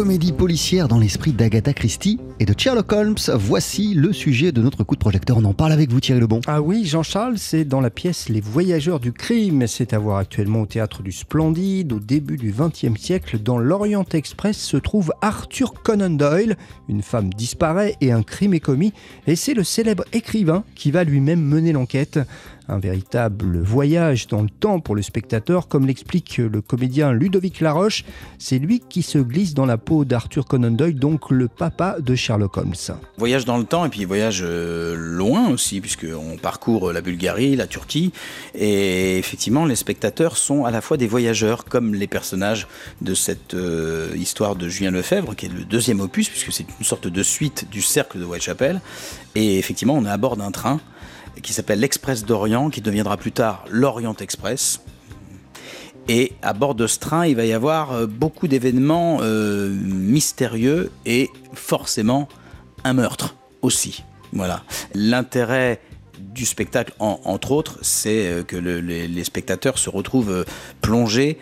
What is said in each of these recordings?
comédie policière dans l'esprit d'Agatha Christie et de Sherlock Holmes. Voici le sujet de notre coup de projecteur. On en parle avec vous Thierry Lebon. Ah oui, Jean-Charles, c'est dans la pièce Les Voyageurs du crime. C'est à voir actuellement au théâtre du Splendide. Au début du XXe siècle, dans l'Orient Express se trouve Arthur Conan Doyle. Une femme disparaît et un crime est commis. Et c'est le célèbre écrivain qui va lui-même mener l'enquête. Un véritable voyage dans le temps pour le spectateur, comme l'explique le comédien Ludovic Laroche. C'est lui qui se glisse dans la peau d'Arthur Conan Doyle, donc le papa de Voyage dans le temps et puis voyage euh, loin aussi, puisqu'on parcourt la Bulgarie, la Turquie. Et effectivement, les spectateurs sont à la fois des voyageurs, comme les personnages de cette euh, histoire de Julien Lefebvre, qui est le deuxième opus, puisque c'est une sorte de suite du cercle de Whitechapel. Et effectivement, on est à bord d'un train qui s'appelle l'Express d'Orient, qui deviendra plus tard l'Orient Express. Et à bord de ce train, il va y avoir euh, beaucoup d'événements euh, mystérieux et forcément un meurtre aussi. Voilà. L'intérêt du spectacle, entre autres, c'est euh, que les, spectateurs se retrouvent plongés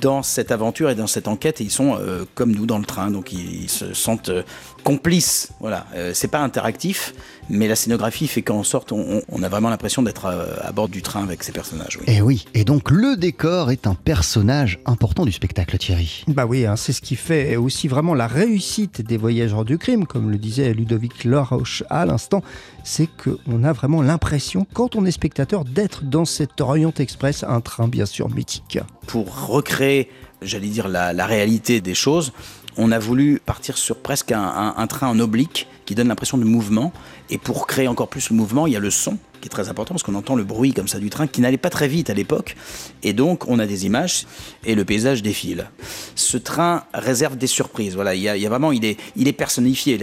dans cette aventure et dans cette enquête et ils sont euh, comme nous dans le train. Donc ils, se sentent euh, complices. Voilà. Euh, c'est pas interactif mais la scénographie fait qu'en sorte on, a vraiment l'impression d'être à, bord du train avec ces personnages et eh oui. Et donc le décor est un personnage important du spectacle Thierry. Bah oui hein, c'est ce qui fait aussi vraiment la réussite des voyageurs du crime comme le disait Ludovic Laroche à l'instant. C'est qu'on a vraiment l'impression quand on est spectateur d'être dans cet Orient Express un train bien sûr mythique. Pour recréer, j'allais dire, la, réalité des choses, on a voulu partir sur presque un train en oblique qui donne l'impression de mouvement. Et pour créer encore plus le mouvement, il y a le son qui est très important parce qu'on entend le bruit comme ça du train qui n'allait pas très vite à l'époque. Et donc on a des images et le paysage défile. Ce train réserve des surprises. Voilà, il y a, vraiment, il est, il est personnifié.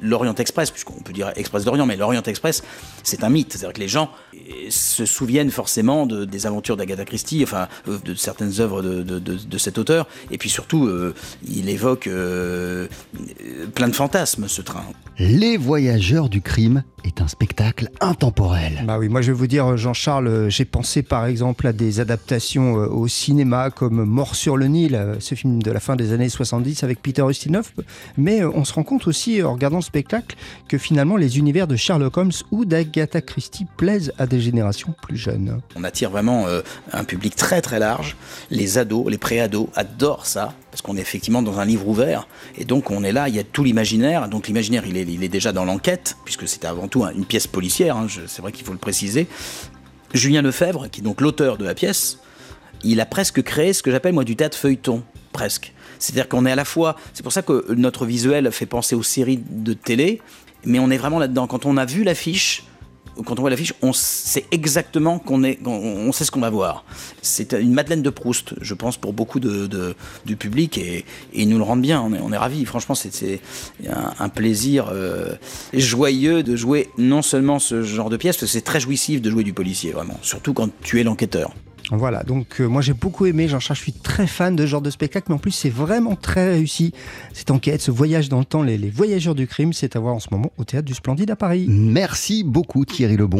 L'Orient Express, puisqu'on peut dire Express d'Orient, mais l'Orient Express, c'est un mythe. C'est-à-dire que les gens se souviennent forcément de, des aventures d'Agatha Christie, enfin euh, de certaines œuvres de, de, cet auteur. Et puis surtout, euh, il évoque euh, plein de fantasmes, ce train. Les voyageurs du crime est un spectacle intemporel. Bah oui, moi je vais vous dire, Jean-Charles, j'ai pensé par exemple à des adaptations euh, au cinéma comme Mort sur le Nil, euh, ce film de la fin des années 70 avec Peter Ustinov, mais euh, on se rend compte aussi en regardant le spectacle que finalement les univers de Sherlock Holmes ou d'Agatha Christie plaisent à des générations plus jeunes. On attire vraiment un public très très large. Les ados, les pré-ados adorent ça parce qu'on est effectivement dans un livre ouvert et donc on est là, il y a tout l'imaginaire. Donc l'imaginaire, il est, il est déjà dans l'enquête puisque c'était avant tout une pièce policière, hein, c'est vrai qu'il faut le préciser. Julien Lefebvre, qui est donc l'auteur de la pièce, il a presque créé ce que j'appelle moi du théâtre feuilleton, presque. C'est-à-dire qu'on est à la fois, c'est pour ça que notre visuel fait penser aux séries de télé, mais on est vraiment là-dedans. Quand on a vu l'affiche, quand on voit l'affiche, on sait exactement qu'on est, on sait ce qu'on va voir. C'est une Madeleine de Proust, je pense, pour beaucoup de, du public et, ils nous le rendent bien. On est, on est ravis. Franchement, c'est un, plaisir euh, joyeux de jouer non seulement ce genre de pièce, parce que c'est très jouissif de jouer du policier, vraiment. Surtout quand tu es l'enquêteur. Voilà, donc euh, moi j'ai beaucoup aimé, Jean-Charles, je suis très fan de ce genre de spectacle, mais en plus c'est vraiment très réussi. Cette enquête, ce voyage dans le temps, les, les voyageurs du crime, c'est à voir en ce moment au Théâtre du Splendide à Paris. Merci beaucoup Thierry Lebon.